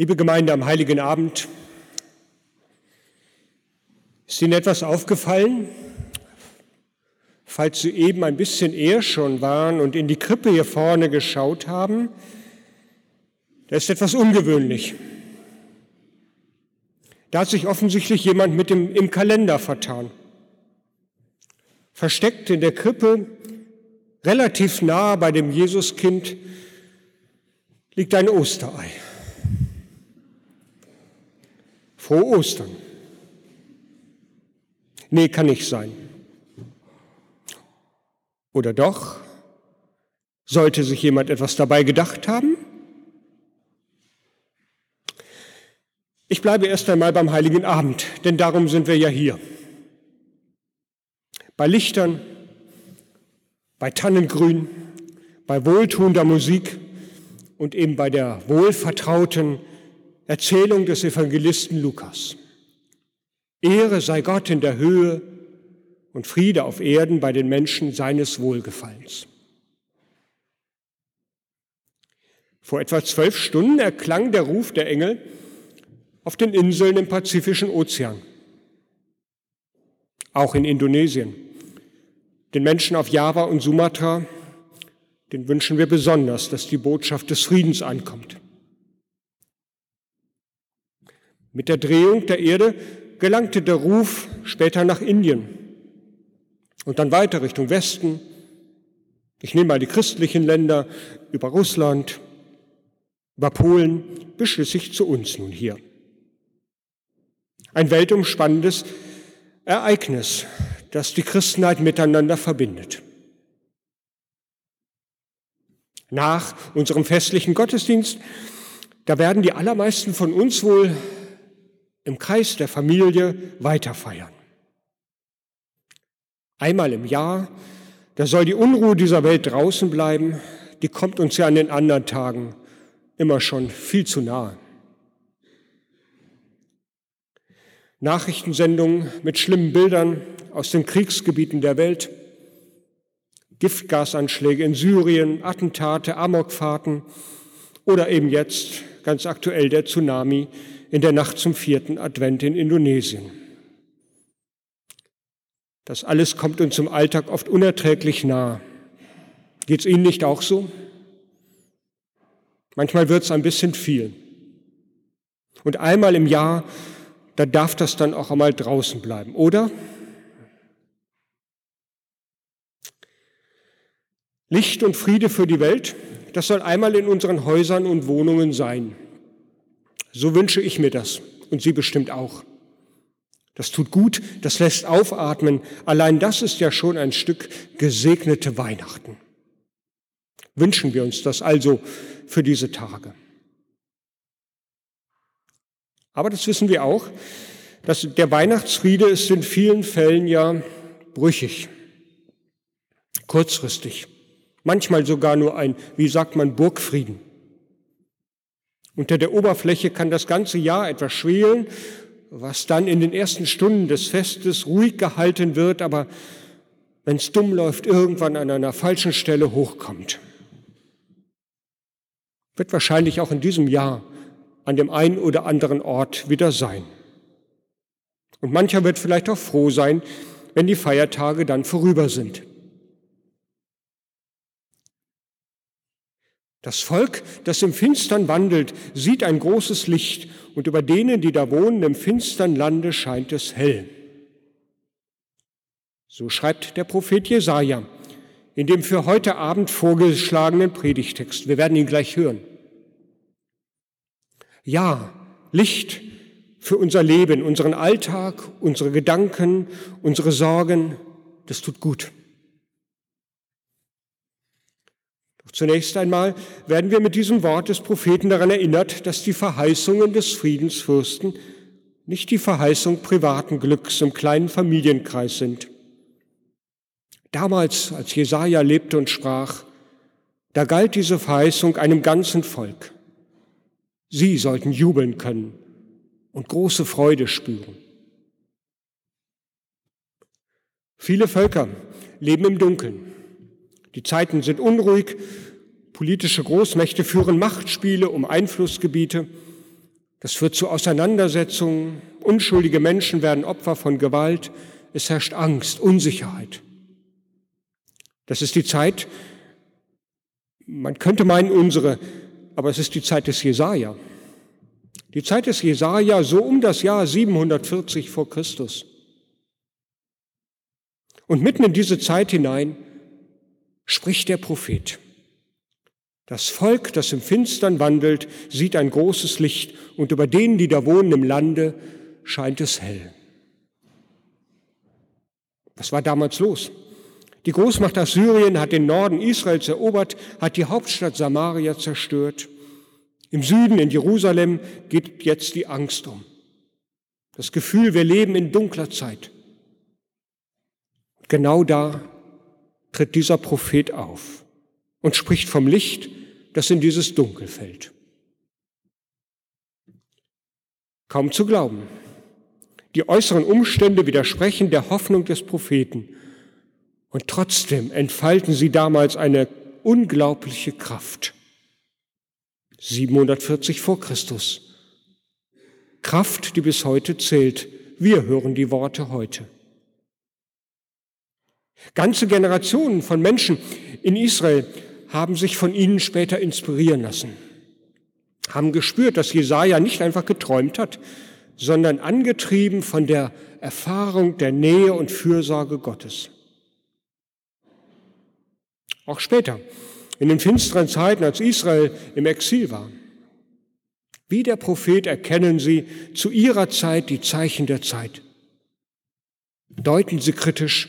Liebe Gemeinde am heiligen Abend, ist Ihnen etwas aufgefallen? Falls Sie eben ein bisschen eher schon waren und in die Krippe hier vorne geschaut haben, da ist etwas ungewöhnlich. Da hat sich offensichtlich jemand mit dem, im Kalender vertan. Versteckt in der Krippe, relativ nah bei dem Jesuskind, liegt ein Osterei. Frohe Ostern. Nee, kann nicht sein. Oder doch? Sollte sich jemand etwas dabei gedacht haben? Ich bleibe erst einmal beim heiligen Abend, denn darum sind wir ja hier. Bei Lichtern, bei Tannengrün, bei wohltuender Musik und eben bei der wohlvertrauten Erzählung des Evangelisten Lukas. Ehre sei Gott in der Höhe und Friede auf Erden bei den Menschen seines Wohlgefallens. Vor etwa zwölf Stunden erklang der Ruf der Engel auf den Inseln im Pazifischen Ozean, auch in Indonesien. Den Menschen auf Java und Sumatra, den wünschen wir besonders, dass die Botschaft des Friedens ankommt. Mit der Drehung der Erde gelangte der Ruf später nach Indien und dann weiter Richtung Westen. Ich nehme mal die christlichen Länder über Russland, über Polen bis schließlich zu uns nun hier. Ein weltumspannendes Ereignis, das die Christenheit miteinander verbindet. Nach unserem festlichen Gottesdienst, da werden die allermeisten von uns wohl im Kreis der Familie weiterfeiern. Einmal im Jahr, da soll die Unruhe dieser Welt draußen bleiben, die kommt uns ja an den anderen Tagen immer schon viel zu nahe. Nachrichtensendungen mit schlimmen Bildern aus den Kriegsgebieten der Welt, Giftgasanschläge in Syrien, Attentate, Amokfahrten oder eben jetzt ganz aktuell der Tsunami in der Nacht zum vierten Advent in Indonesien. Das alles kommt uns im Alltag oft unerträglich nah. Geht es Ihnen nicht auch so? Manchmal wird es ein bisschen viel. Und einmal im Jahr, da darf das dann auch einmal draußen bleiben, oder? Licht und Friede für die Welt, das soll einmal in unseren Häusern und Wohnungen sein. So wünsche ich mir das und Sie bestimmt auch. Das tut gut, das lässt aufatmen. Allein das ist ja schon ein Stück gesegnete Weihnachten. Wünschen wir uns das also für diese Tage. Aber das wissen wir auch, dass der Weihnachtsfriede ist in vielen Fällen ja brüchig, kurzfristig, manchmal sogar nur ein, wie sagt man, Burgfrieden. Unter der Oberfläche kann das ganze Jahr etwas schwelen, was dann in den ersten Stunden des Festes ruhig gehalten wird, aber wenn es dumm läuft, irgendwann an einer falschen Stelle hochkommt. Wird wahrscheinlich auch in diesem Jahr an dem einen oder anderen Ort wieder sein. Und mancher wird vielleicht auch froh sein, wenn die Feiertage dann vorüber sind. Das Volk, das im Finstern wandelt, sieht ein großes Licht und über denen, die da wohnen im finstern Lande, scheint es hell. So schreibt der Prophet Jesaja in dem für heute Abend vorgeschlagenen Predigtext. Wir werden ihn gleich hören. Ja, Licht für unser Leben, unseren Alltag, unsere Gedanken, unsere Sorgen, das tut gut. Zunächst einmal werden wir mit diesem Wort des Propheten daran erinnert, dass die Verheißungen des Friedensfürsten nicht die Verheißung privaten Glücks im kleinen Familienkreis sind. Damals, als Jesaja lebte und sprach, da galt diese Verheißung einem ganzen Volk. Sie sollten jubeln können und große Freude spüren. Viele Völker leben im Dunkeln. Die Zeiten sind unruhig, politische Großmächte führen Machtspiele um Einflussgebiete Das führt zu Auseinandersetzungen. Unschuldige Menschen werden Opfer von Gewalt. Es herrscht Angst, Unsicherheit. Das ist die Zeit, man könnte meinen unsere, aber es ist die Zeit des Jesaja. Die Zeit des Jesaja so um das Jahr 740 vor Christus. Und mitten in diese Zeit hinein spricht der Prophet. Das Volk, das im Finstern wandelt, sieht ein großes Licht und über denen, die da wohnen im Lande, scheint es hell. Was war damals los? Die Großmacht Assyrien hat den Norden Israels erobert, hat die Hauptstadt Samaria zerstört. Im Süden, in Jerusalem, geht jetzt die Angst um. Das Gefühl, wir leben in dunkler Zeit. Genau da tritt dieser Prophet auf und spricht vom Licht, das in dieses Dunkel fällt. Kaum zu glauben. Die äußeren Umstände widersprechen der Hoffnung des Propheten. Und trotzdem entfalten sie damals eine unglaubliche Kraft. 740 vor Christus. Kraft, die bis heute zählt. Wir hören die Worte heute. Ganze Generationen von Menschen in Israel haben sich von ihnen später inspirieren lassen, haben gespürt, dass Jesaja nicht einfach geträumt hat, sondern angetrieben von der Erfahrung der Nähe und Fürsorge Gottes. Auch später, in den finsteren Zeiten, als Israel im Exil war. Wie der Prophet erkennen sie zu ihrer Zeit die Zeichen der Zeit. Deuten sie kritisch,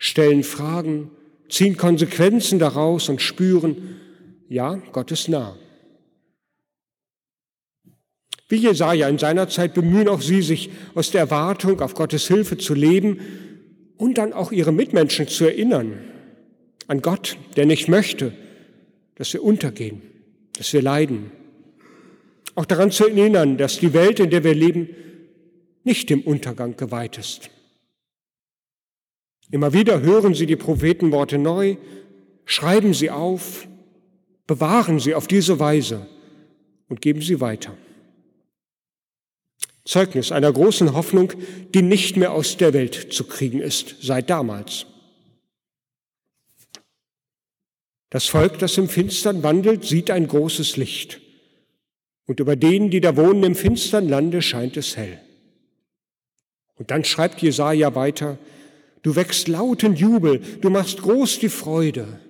stellen Fragen, ziehen Konsequenzen daraus und spüren, ja, Gott ist nah. Wie Jesaja in seiner Zeit bemühen auch sie sich aus der Erwartung auf Gottes Hilfe zu leben und dann auch ihre Mitmenschen zu erinnern an Gott, der nicht möchte, dass wir untergehen, dass wir leiden. Auch daran zu erinnern, dass die Welt, in der wir leben, nicht dem Untergang geweiht ist. Immer wieder hören Sie die Prophetenworte neu, schreiben sie auf, bewahren sie auf diese Weise und geben sie weiter. Zeugnis einer großen Hoffnung, die nicht mehr aus der Welt zu kriegen ist, seit damals. Das Volk, das im Finstern wandelt, sieht ein großes Licht. Und über denen, die da wohnen im finstern Lande, scheint es hell. Und dann schreibt Jesaja weiter, Du wächst lauten Jubel, du machst groß die Freude.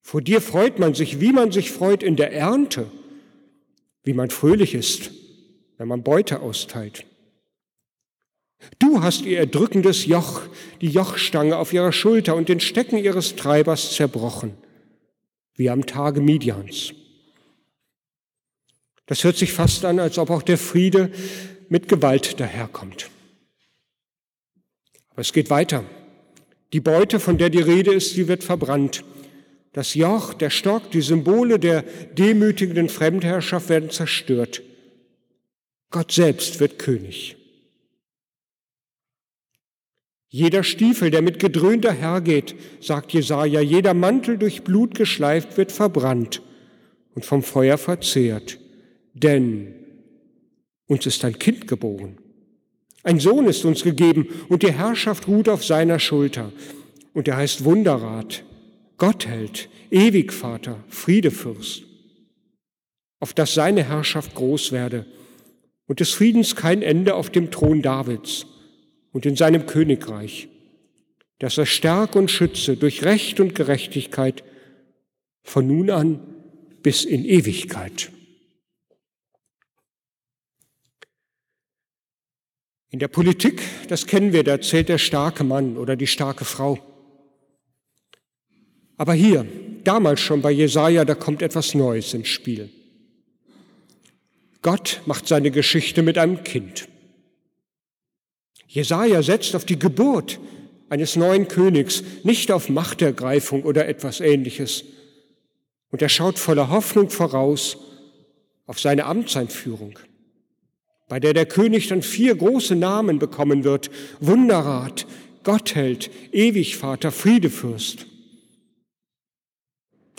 Vor dir freut man sich, wie man sich freut in der Ernte, wie man fröhlich ist, wenn man Beute austeilt. Du hast ihr erdrückendes Joch, die Jochstange auf ihrer Schulter und den Stecken ihres Treibers zerbrochen, wie am Tage Midians. Das hört sich fast an, als ob auch der Friede mit Gewalt daherkommt. Aber es geht weiter. Die Beute, von der die Rede ist, die wird verbrannt. Das Joch, der Stock, die Symbole der demütigenden Fremdherrschaft werden zerstört. Gott selbst wird König. Jeder Stiefel, der mit gedröhnter hergeht, sagt Jesaja, jeder Mantel durch Blut geschleift wird verbrannt und vom Feuer verzehrt. Denn uns ist ein Kind geboren. Ein Sohn ist uns gegeben und die Herrschaft ruht auf seiner Schulter. Und er heißt Wunderrat, Gottheld, Ewigvater, Friedefürst. Auf dass seine Herrschaft groß werde und des Friedens kein Ende auf dem Thron Davids und in seinem Königreich, dass er stärke und schütze durch Recht und Gerechtigkeit von nun an bis in Ewigkeit. In der Politik, das kennen wir, da zählt der starke Mann oder die starke Frau. Aber hier, damals schon bei Jesaja, da kommt etwas Neues ins Spiel. Gott macht seine Geschichte mit einem Kind. Jesaja setzt auf die Geburt eines neuen Königs, nicht auf Machtergreifung oder etwas ähnliches. Und er schaut voller Hoffnung voraus auf seine Amtseinführung bei der der König dann vier große Namen bekommen wird. Wunderrat, Gottheld, Ewigvater, Friedefürst.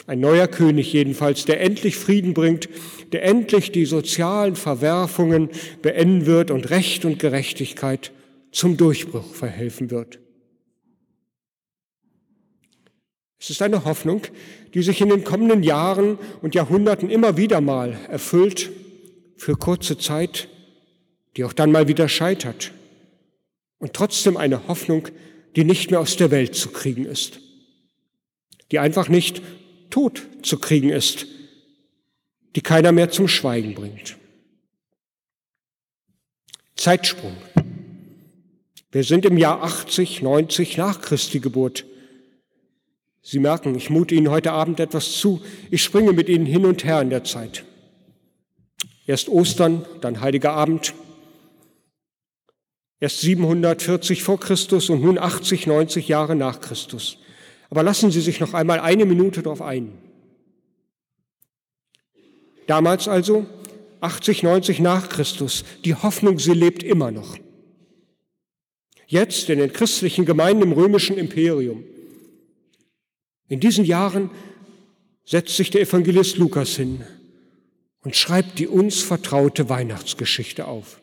Ein neuer König jedenfalls, der endlich Frieden bringt, der endlich die sozialen Verwerfungen beenden wird und Recht und Gerechtigkeit zum Durchbruch verhelfen wird. Es ist eine Hoffnung, die sich in den kommenden Jahren und Jahrhunderten immer wieder mal erfüllt, für kurze Zeit, die auch dann mal wieder scheitert. Und trotzdem eine Hoffnung, die nicht mehr aus der Welt zu kriegen ist, die einfach nicht tot zu kriegen ist, die keiner mehr zum Schweigen bringt. Zeitsprung. Wir sind im Jahr 80, 90 nach Christi Geburt. Sie merken, ich mute Ihnen heute Abend etwas zu. Ich springe mit Ihnen hin und her in der Zeit. Erst Ostern, dann Heiliger Abend, erst 740 vor Christus und nun 80, 90 Jahre nach Christus. Aber lassen Sie sich noch einmal eine Minute darauf ein. Damals also, 80, 90 nach Christus, die Hoffnung, sie lebt immer noch. Jetzt in den christlichen Gemeinden im römischen Imperium. In diesen Jahren setzt sich der Evangelist Lukas hin und schreibt die uns vertraute Weihnachtsgeschichte auf.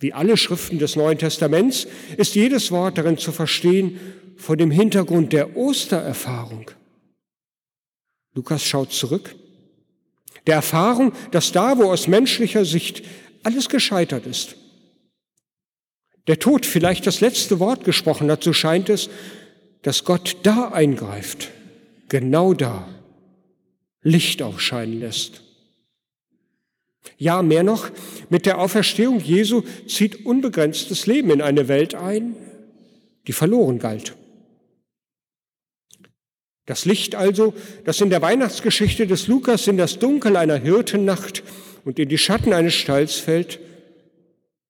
Wie alle Schriften des Neuen Testaments ist jedes Wort darin zu verstehen vor dem Hintergrund der Ostererfahrung. Lukas schaut zurück. Der Erfahrung, dass da, wo aus menschlicher Sicht alles gescheitert ist, der Tod vielleicht das letzte Wort gesprochen hat, so scheint es, dass Gott da eingreift, genau da, Licht aufscheinen lässt. Ja, mehr noch, mit der Auferstehung Jesu zieht unbegrenztes Leben in eine Welt ein, die verloren galt. Das Licht also, das in der Weihnachtsgeschichte des Lukas in das Dunkel einer Hirtennacht und in die Schatten eines Stalls fällt,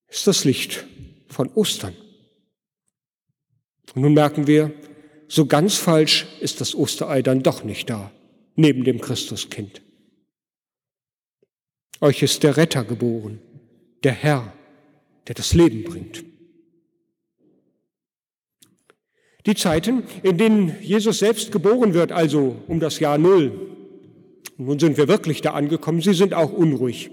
ist das Licht von Ostern. Und nun merken wir, so ganz falsch ist das Osterei dann doch nicht da, neben dem Christuskind. Euch ist der Retter geboren, der Herr, der das Leben bringt. Die Zeiten, in denen Jesus selbst geboren wird, also um das Jahr Null, nun sind wir wirklich da angekommen, sie sind auch unruhig.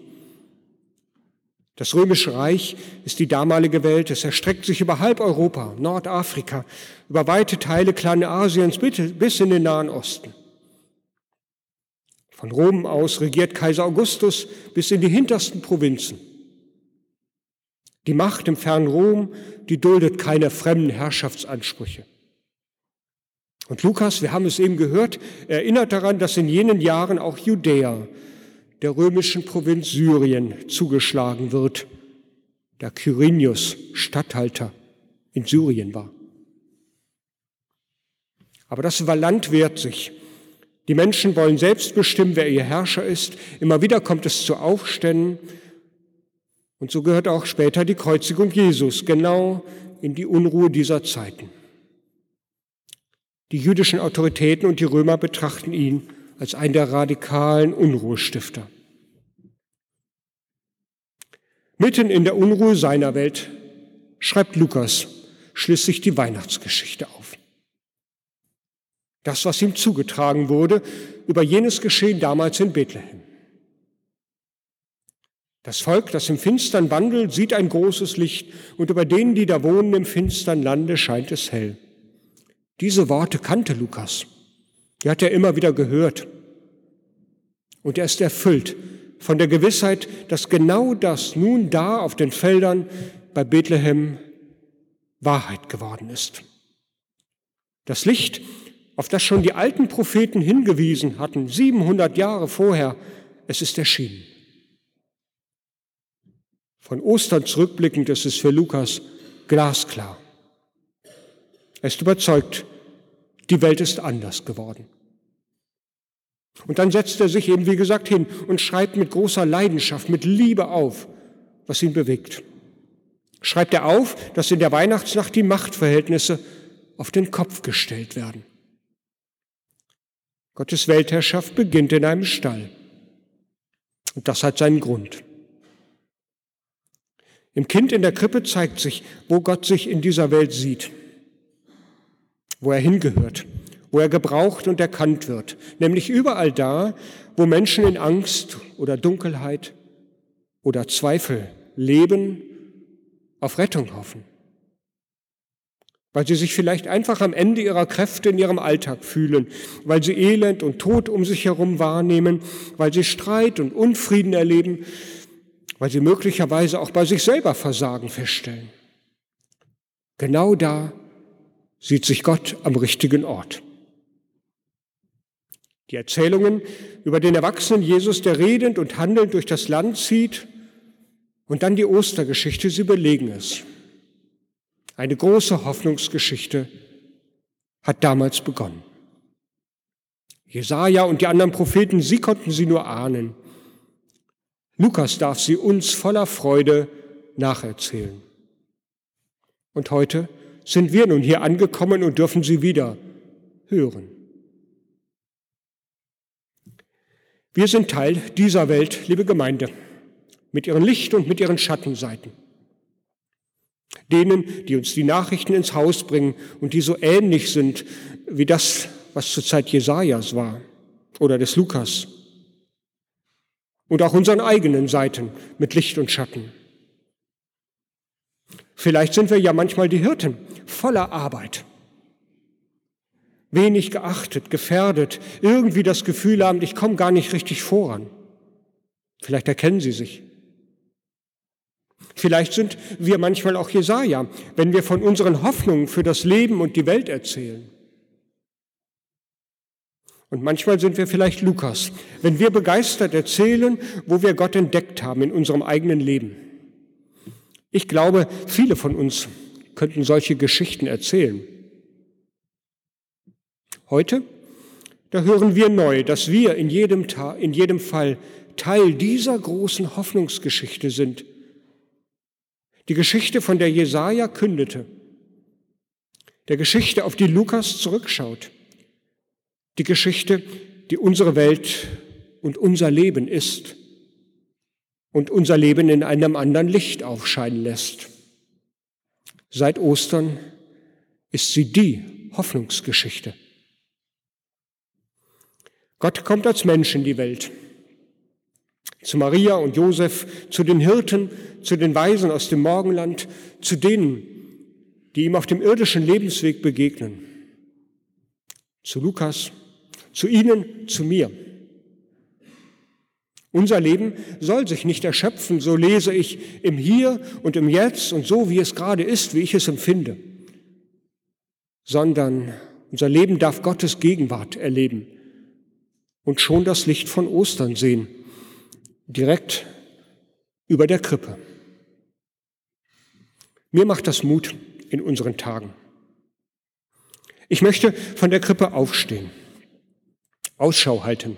Das römische Reich ist die damalige Welt. Es erstreckt sich über halb Europa, Nordafrika, über weite Teile Kleinasiens bis in den Nahen Osten. Von Rom aus regiert Kaiser Augustus bis in die hintersten Provinzen. Die Macht im fernen Rom, die duldet keine fremden Herrschaftsansprüche. Und Lukas, wir haben es eben gehört, erinnert daran, dass in jenen Jahren auch Judäa, der römischen Provinz Syrien, zugeschlagen wird, da Quirinius Statthalter in Syrien war. Aber das Land wehrt sich. Die Menschen wollen selbst bestimmen, wer ihr Herrscher ist. Immer wieder kommt es zu Aufständen. Und so gehört auch später die Kreuzigung Jesus genau in die Unruhe dieser Zeiten. Die jüdischen Autoritäten und die Römer betrachten ihn als einen der radikalen Unruhestifter. Mitten in der Unruhe seiner Welt schreibt Lukas schließlich die Weihnachtsgeschichte auf das, was ihm zugetragen wurde, über jenes Geschehen damals in Bethlehem. Das Volk, das im Finstern wandelt, sieht ein großes Licht, und über denen, die da wohnen im finstern Lande, scheint es hell. Diese Worte kannte Lukas. Die hat er immer wieder gehört. Und er ist erfüllt von der Gewissheit, dass genau das nun da auf den Feldern bei Bethlehem Wahrheit geworden ist. Das Licht, auf das schon die alten Propheten hingewiesen hatten, 700 Jahre vorher, es ist erschienen. Von Ostern zurückblickend ist es für Lukas glasklar. Er ist überzeugt, die Welt ist anders geworden. Und dann setzt er sich eben, wie gesagt, hin und schreibt mit großer Leidenschaft, mit Liebe auf, was ihn bewegt. Schreibt er auf, dass in der Weihnachtsnacht die Machtverhältnisse auf den Kopf gestellt werden. Gottes Weltherrschaft beginnt in einem Stall. Und das hat seinen Grund. Im Kind in der Krippe zeigt sich, wo Gott sich in dieser Welt sieht, wo er hingehört wo er gebraucht und erkannt wird, nämlich überall da, wo Menschen in Angst oder Dunkelheit oder Zweifel leben, auf Rettung hoffen, weil sie sich vielleicht einfach am Ende ihrer Kräfte in ihrem Alltag fühlen, weil sie Elend und Tod um sich herum wahrnehmen, weil sie Streit und Unfrieden erleben, weil sie möglicherweise auch bei sich selber Versagen feststellen. Genau da sieht sich Gott am richtigen Ort. Die Erzählungen über den erwachsenen Jesus, der redend und handelnd durch das Land zieht, und dann die Ostergeschichte, sie belegen es. Eine große Hoffnungsgeschichte hat damals begonnen. Jesaja und die anderen Propheten, sie konnten sie nur ahnen. Lukas darf sie uns voller Freude nacherzählen. Und heute sind wir nun hier angekommen und dürfen sie wieder hören. Wir sind Teil dieser Welt, liebe Gemeinde, mit ihren Licht- und mit ihren Schattenseiten. Denen, die uns die Nachrichten ins Haus bringen und die so ähnlich sind wie das, was zur Zeit Jesajas war oder des Lukas. Und auch unseren eigenen Seiten mit Licht und Schatten. Vielleicht sind wir ja manchmal die Hirten voller Arbeit. Wenig geachtet, gefährdet, irgendwie das Gefühl haben, ich komme gar nicht richtig voran. Vielleicht erkennen Sie sich. Vielleicht sind wir manchmal auch Jesaja, wenn wir von unseren Hoffnungen für das Leben und die Welt erzählen. Und manchmal sind wir vielleicht Lukas, wenn wir begeistert erzählen, wo wir Gott entdeckt haben in unserem eigenen Leben. Ich glaube, viele von uns könnten solche Geschichten erzählen. Heute, da hören wir neu, dass wir in jedem, in jedem Fall Teil dieser großen Hoffnungsgeschichte sind, die Geschichte, von der Jesaja kündete, der Geschichte, auf die Lukas zurückschaut, die Geschichte, die unsere Welt und unser Leben ist und unser Leben in einem anderen Licht aufscheinen lässt. Seit Ostern ist sie die Hoffnungsgeschichte. Gott kommt als Mensch in die Welt zu Maria und Josef, zu den Hirten, zu den Weisen aus dem Morgenland, zu denen, die ihm auf dem irdischen Lebensweg begegnen. Zu Lukas, zu Ihnen, zu mir. Unser Leben soll sich nicht erschöpfen, so lese ich, im Hier und im Jetzt und so, wie es gerade ist, wie ich es empfinde, sondern unser Leben darf Gottes Gegenwart erleben und schon das Licht von Ostern sehen direkt über der Krippe. Mir macht das Mut in unseren Tagen. Ich möchte von der Krippe aufstehen, Ausschau halten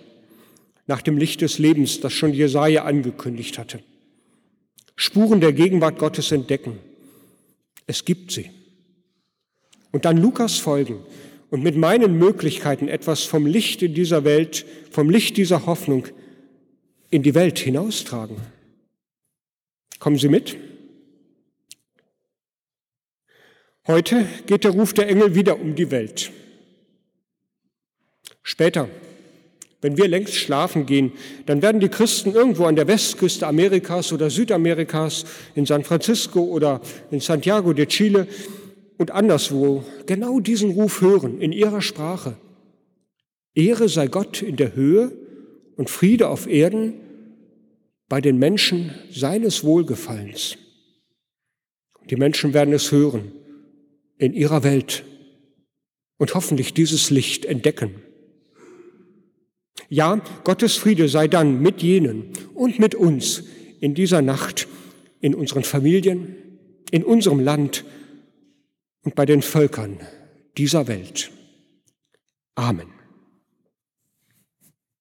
nach dem Licht des Lebens, das schon Jesaja angekündigt hatte. Spuren der Gegenwart Gottes entdecken. Es gibt sie. Und dann Lukas folgen und mit meinen Möglichkeiten etwas vom Licht in dieser Welt, vom Licht dieser Hoffnung in die Welt hinaustragen. Kommen Sie mit? Heute geht der Ruf der Engel wieder um die Welt. Später, wenn wir längst schlafen gehen, dann werden die Christen irgendwo an der Westküste Amerikas oder Südamerikas, in San Francisco oder in Santiago de Chile und anderswo genau diesen Ruf hören in ihrer Sprache. Ehre sei Gott in der Höhe und Friede auf Erden bei den Menschen seines Wohlgefallens. Die Menschen werden es hören in ihrer Welt und hoffentlich dieses Licht entdecken. Ja, Gottes Friede sei dann mit jenen und mit uns in dieser Nacht, in unseren Familien, in unserem Land und bei den Völkern dieser Welt. Amen.